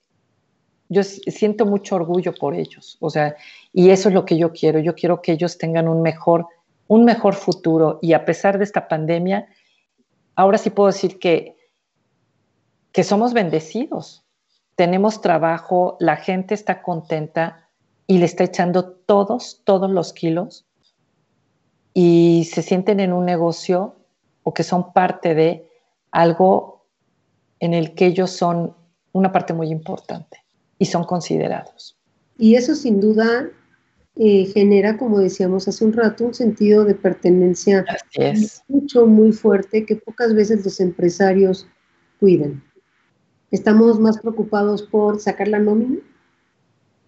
yo siento mucho orgullo por ellos, o sea, y eso es lo que yo quiero, yo quiero que ellos tengan un mejor un mejor futuro y a pesar de esta pandemia, ahora sí puedo decir que, que somos bendecidos. Tenemos trabajo, la gente está contenta y le está echando todos, todos los kilos y se sienten en un negocio o que son parte de algo en el que ellos son una parte muy importante y son considerados. Y eso sin duda eh, genera, como decíamos hace un rato, un sentido de pertenencia mucho, muy fuerte que pocas veces los empresarios cuidan. Estamos más preocupados por sacar la nómina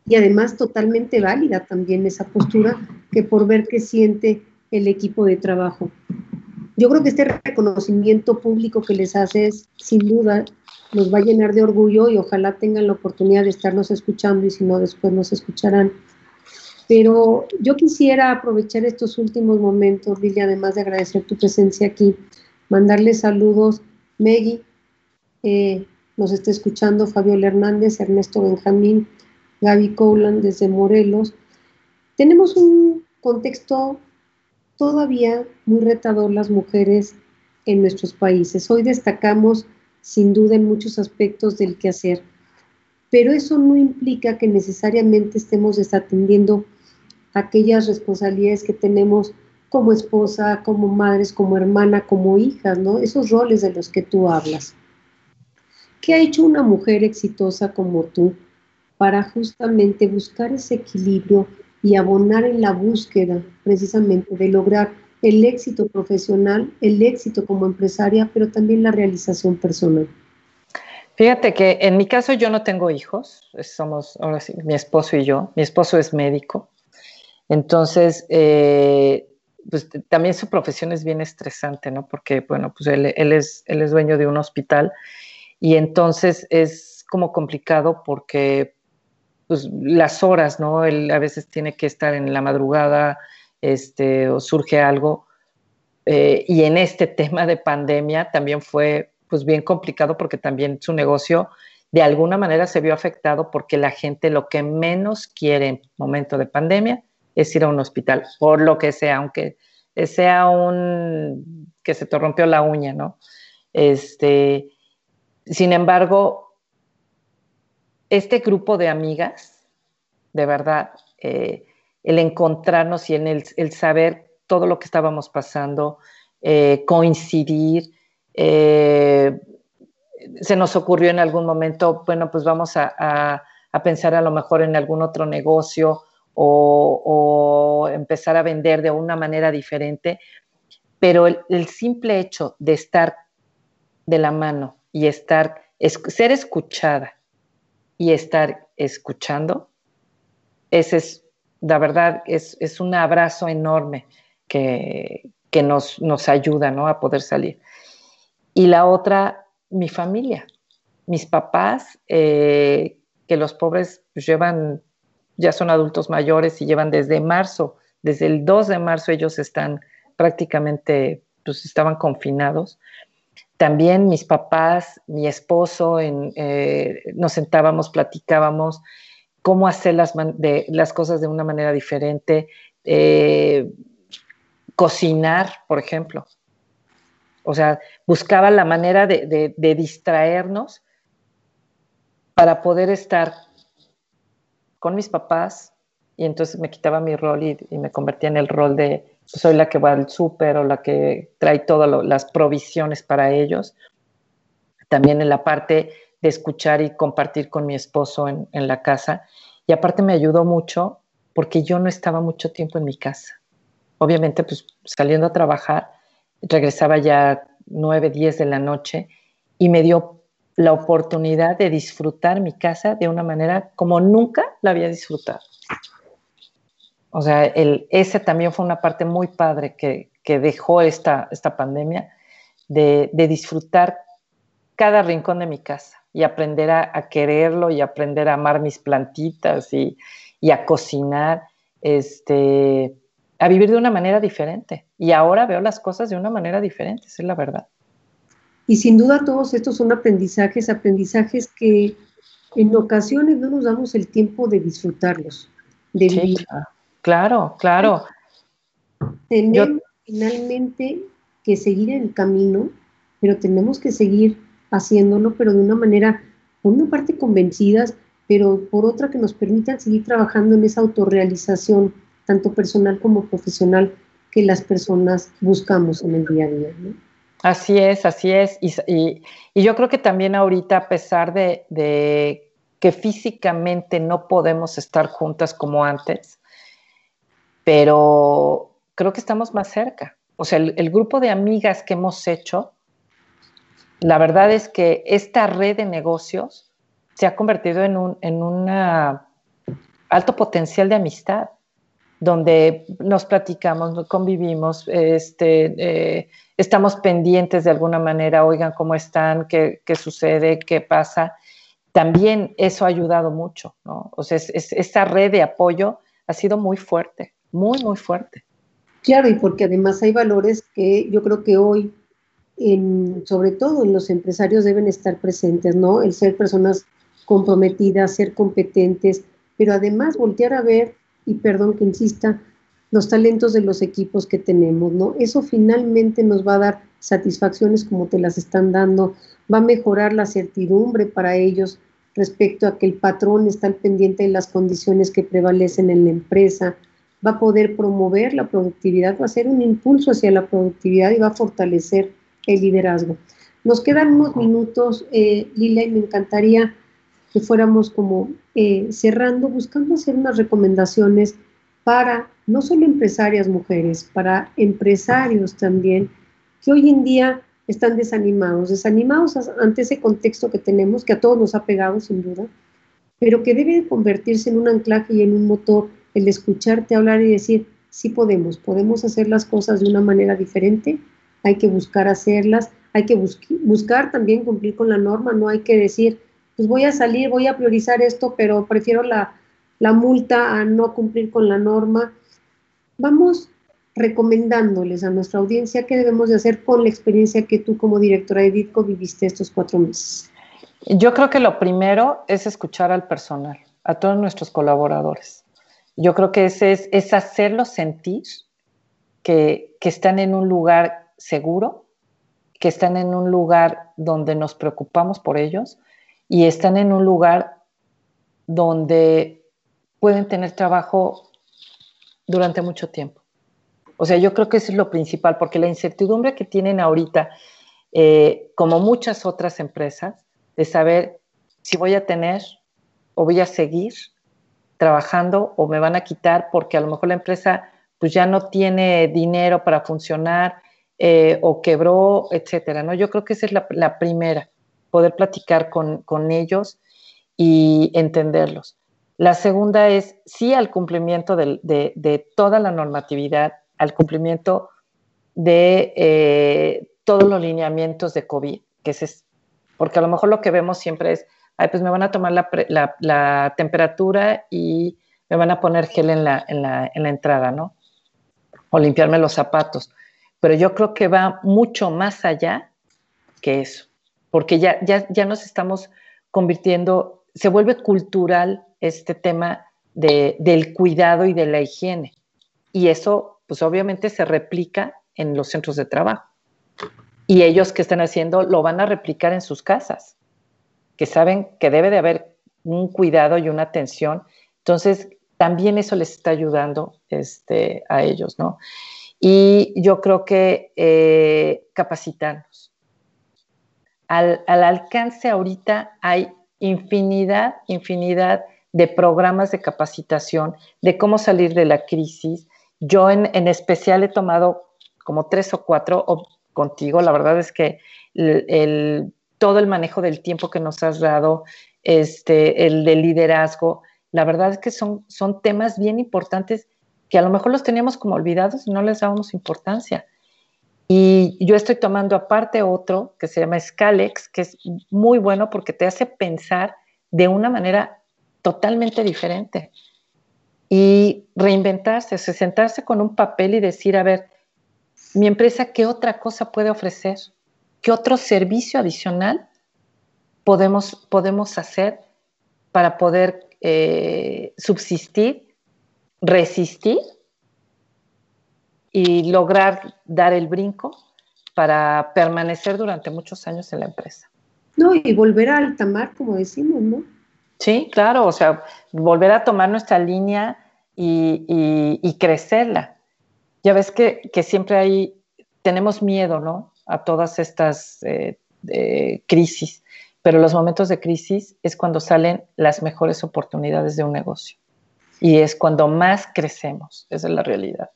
y además totalmente válida también esa postura que por ver qué siente el equipo de trabajo. Yo creo que este reconocimiento público que les haces, sin duda, nos va a llenar de orgullo y ojalá tengan la oportunidad de estarnos escuchando y si no, después nos escucharán pero yo quisiera aprovechar estos últimos momentos, Lili, además de agradecer tu presencia aquí, mandarle saludos. Meggy, eh, nos está escuchando Fabiola Hernández, Ernesto Benjamín, Gaby Cowland desde Morelos. Tenemos un contexto todavía muy retador las mujeres en nuestros países. Hoy destacamos sin duda en muchos aspectos del quehacer, pero eso no implica que necesariamente estemos desatendiendo aquellas responsabilidades que tenemos como esposa, como madres, como hermana, como hijas, ¿no? Esos roles de los que tú hablas. ¿Qué ha hecho una mujer exitosa como tú para justamente buscar ese equilibrio y abonar en la búsqueda precisamente de lograr el éxito profesional, el éxito como empresaria, pero también la realización personal? Fíjate que en mi caso yo no tengo hijos, somos ahora sí, mi esposo y yo. Mi esposo es médico, entonces eh, pues también su profesión es bien estresante, ¿no? Porque bueno, pues él, es, él es dueño de un hospital y entonces es como complicado porque pues las horas, ¿no? Él a veces tiene que estar en la madrugada, este, o surge algo. Eh, y en este tema de pandemia también fue pues bien complicado porque también su negocio de alguna manera se vio afectado porque la gente lo que menos quiere en momento de pandemia es ir a un hospital, por lo que sea, aunque sea un que se te rompió la uña, ¿no? Este, sin embargo, este grupo de amigas, de verdad, eh, el encontrarnos y en el, saber todo lo que estábamos pasando, eh, coincidir, eh, se nos ocurrió en algún momento, bueno, pues vamos a, pensar a lo mejor en algún otro negocio o, empezar a vender de una manera diferente, pero el, simple hecho de estar de la mano y estar, ser escuchada y estar escuchando, ese es, la verdad, es, es un abrazo enorme que, que nos, nos ayuda ¿no? a poder salir y la otra, mi familia, mis papás, eh, que los pobres pues, llevan, ya son adultos mayores y llevan desde marzo, desde el 2 de marzo ellos están prácticamente, pues estaban confinados. También mis papás, mi esposo, eh, nos sentábamos, platicábamos cómo hacer las, cosas de una manera diferente, eh, cocinar, por ejemplo. O sea, buscaba la manera de, distraernos para poder estar con mis papás y entonces me quitaba mi rol y, me convertía en el rol de soy la que va al súper o la que trae todas las provisiones para ellos. También en la parte de escuchar y compartir con mi esposo en, en la casa. Y aparte me ayudó mucho porque yo no estaba mucho tiempo en mi casa. Obviamente, pues saliendo a trabajar, regresaba ya 9, 10 de la noche y me dio la oportunidad de disfrutar mi casa de una manera como nunca la había disfrutado. O sea, el, ese también fue una parte muy padre que, dejó esta, esta pandemia, de, disfrutar cada rincón de mi casa y aprender a, quererlo y aprender a amar mis plantitas y, y a cocinar. Este, a vivir de una manera diferente. Y ahora veo las cosas de una manera diferente, esa es la verdad. Y sin duda todos estos son aprendizajes, aprendizajes que en ocasiones no nos damos el tiempo de disfrutarlos, de vivir. Claro, claro. Tenemos finalmente que seguir el camino, pero tenemos que seguir haciéndolo, pero de una manera, por una parte convencidas, pero por otra que nos permitan seguir trabajando en esa autorrealización tanto personal como profesional, que las personas buscamos en el día a día. Así es, así es. Y, yo creo que también ahorita, a pesar de, que físicamente no podemos estar juntas como antes, pero creo que estamos más cerca. O sea, el, grupo de amigas que hemos hecho, la verdad es que esta red de negocios se ha convertido en un en una alto potencial de amistad donde nos platicamos, convivimos, este, eh, estamos pendientes de alguna manera, oigan cómo están, qué, sucede, qué pasa. También eso ha ayudado mucho, ¿no? O sea, esta red de apoyo ha sido muy fuerte, muy, muy fuerte. Claro, y porque además hay valores que yo creo que hoy, sobre todo en los empresarios, deben estar presentes, ¿no? El ser personas comprometidas, ser competentes, pero además voltear a ver y perdón que insista, los talentos de los equipos que tenemos, ¿no? Eso finalmente nos va a dar satisfacciones como te las están dando, va a mejorar la certidumbre para ellos respecto a que el patrón está al pendiente de las condiciones que prevalecen en la empresa, va a poder promover la productividad, va a ser un impulso hacia la productividad y va a fortalecer el liderazgo. Nos quedan unos minutos, eh, Lila, y me encantaría que fuéramos como eh, cerrando, buscando hacer unas recomendaciones para no solo empresarias mujeres, para empresarios también, que hoy en día están desanimados, desanimados ante ese contexto que tenemos, que a todos nos ha pegado sin duda, pero que debe convertirse en un anclaje y en un motor el escucharte hablar y decir, sí podemos, podemos hacer las cosas de una manera diferente, hay que buscar hacerlas, hay que buscar también cumplir con la norma, no hay que decir, pues voy a salir, voy a priorizar esto, pero prefiero la, la multa a no cumplir con la norma. Vamos recomendándoles a nuestra audiencia qué debemos de hacer con la experiencia que tú como directora de DITCO viviste estos cuatro meses. Yo creo que lo primero es escuchar al personal, a todos nuestros colaboradores. Yo creo que ese es, es hacerlos sentir que, que están en un lugar seguro, que están en un lugar donde nos preocupamos por ellos y están en un lugar donde pueden tener trabajo durante mucho tiempo. O sea, yo creo que eso es lo principal, porque la incertidumbre que tienen ahorita, eh, como muchas otras empresas, de saber si voy a tener o voy a seguir trabajando o me van a quitar porque a lo mejor la empresa pues ya no tiene dinero para funcionar eh, o quebró, etcétera, ¿no? Yo creo que esa es la, primera, poder platicar con, ellos y entenderlos. La segunda es sí al cumplimiento de, de toda la normatividad al cumplimiento de eh, todos los lineamientos de COVID, que es, porque a lo mejor lo que vemos siempre es, ay, pues me van a tomar la, temperatura y me van a poner gel en la, en la, entrada, ¿no? O limpiarme los zapatos. Pero yo creo que va mucho más allá que eso, porque ya, ya, ya nos estamos convirtiendo, se vuelve cultural este tema de, del cuidado y de la higiene. Y eso pues obviamente se replica en los centros de trabajo. Y ellos que están haciendo lo van a replicar en sus casas, que saben que debe de haber un cuidado y una atención. Entonces, también eso les está ayudando este, a ellos, ¿no? Y yo creo que eh, capacitarnos. Al, al alcance ahorita hay infinidad, infinidad de programas de capacitación, de cómo salir de la crisis, yo en, especial he tomado como tres o cuatro contigo. La verdad es que todo el manejo del tiempo que nos has dado, este, el de liderazgo, la verdad es que son, son temas bien importantes que a lo mejor los teníamos como olvidados y no les dábamos importancia. Y yo estoy tomando aparte otro que se llama Scalex, que es muy bueno porque te hace pensar de una manera totalmente diferente y reinventarse, o sentarse con un papel y decir, a ver, mi empresa, ¿qué otra cosa puede ofrecer? ¿Qué otro servicio adicional podemos, podemos hacer para poder eh, subsistir, resistir y lograr dar el brinco para permanecer durante muchos años en la empresa? No, y volver a alta mar, como decimos, ¿no? Sí, claro, o sea, volver a tomar nuestra línea y, crecerla. Ya ves que, siempre hay, tenemos miedo, ¿no? A todas estas eh, crisis, pero los momentos de crisis es cuando salen las mejores oportunidades de un negocio y es cuando más crecemos, esa es la realidad.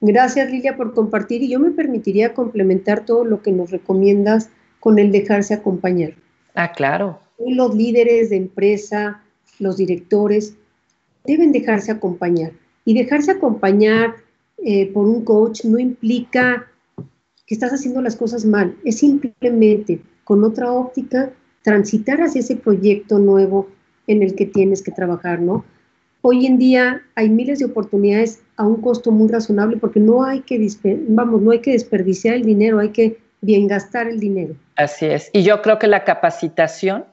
Gracias Lilia por compartir y yo me permitiría complementar todo lo que nos recomiendas con el dejarse acompañar. Ah, claro los líderes de empresa, los directores, deben dejarse acompañar. Y dejarse acompañar eh, por un coach no implica que estás haciendo las cosas mal, es simplemente con otra óptica transitar hacia ese proyecto nuevo en el que tienes que trabajar, ¿no? Hoy en día hay miles de oportunidades a un costo muy razonable porque no hay que, vamos, no hay que desperdiciar el dinero, hay que bien gastar el dinero. Así es. Y yo creo que la capacitación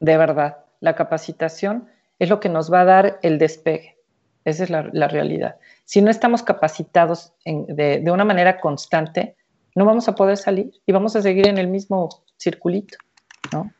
de verdad. La capacitación es lo que nos va a dar el despegue. Esa es la, realidad. Si no estamos capacitados de, una manera constante, no vamos a poder salir y vamos a seguir en el mismo circulito, ¿no?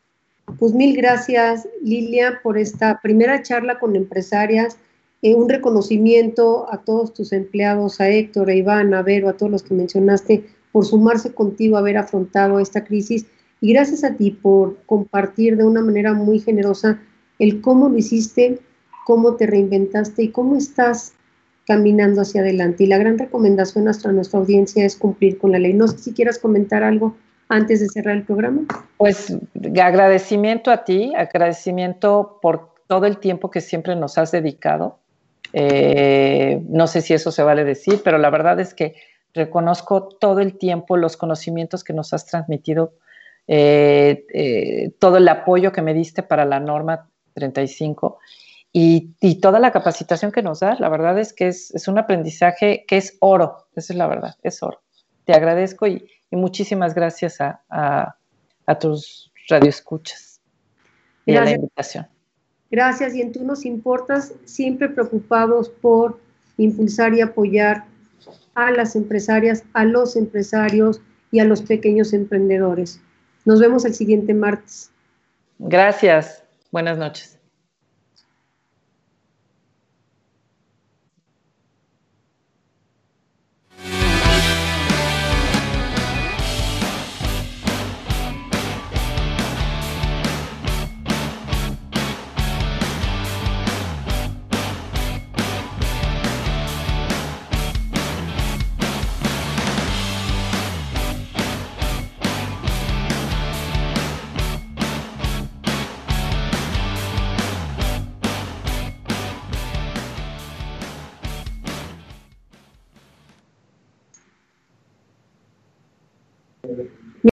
Pues mil gracias, Lilia, por esta primera charla con empresarias. Eh, un reconocimiento a todos tus empleados, a Héctor, a Iván, a Vero, a todos los que mencionaste, por sumarse contigo, haber afrontado esta crisis. Y gracias a ti por compartir de una manera muy generosa el cómo lo hiciste, cómo te reinventaste y cómo estás caminando hacia adelante. Y la gran recomendación a nuestra audiencia es cumplir con la ley. No sé si quieras comentar algo antes de cerrar el programa. Pues agradecimiento a ti, agradecimiento por todo el tiempo que siempre nos has dedicado. Eh, no sé si eso se vale decir, pero la verdad es que reconozco todo el tiempo los conocimientos que nos has transmitido, eh, eh, todo el apoyo que me diste para la norma 35 y, toda la capacitación que nos das, la verdad es que es, un aprendizaje que es oro, esa es la verdad, es oro. Te agradezco y, muchísimas gracias a, a, tus radioescuchas y a la invitación. Gracias, y en tú nos importas, siempre preocupados por impulsar y apoyar a las empresarias, a los empresarios y a los pequeños emprendedores. Nos vemos el siguiente martes. Gracias. Buenas noches.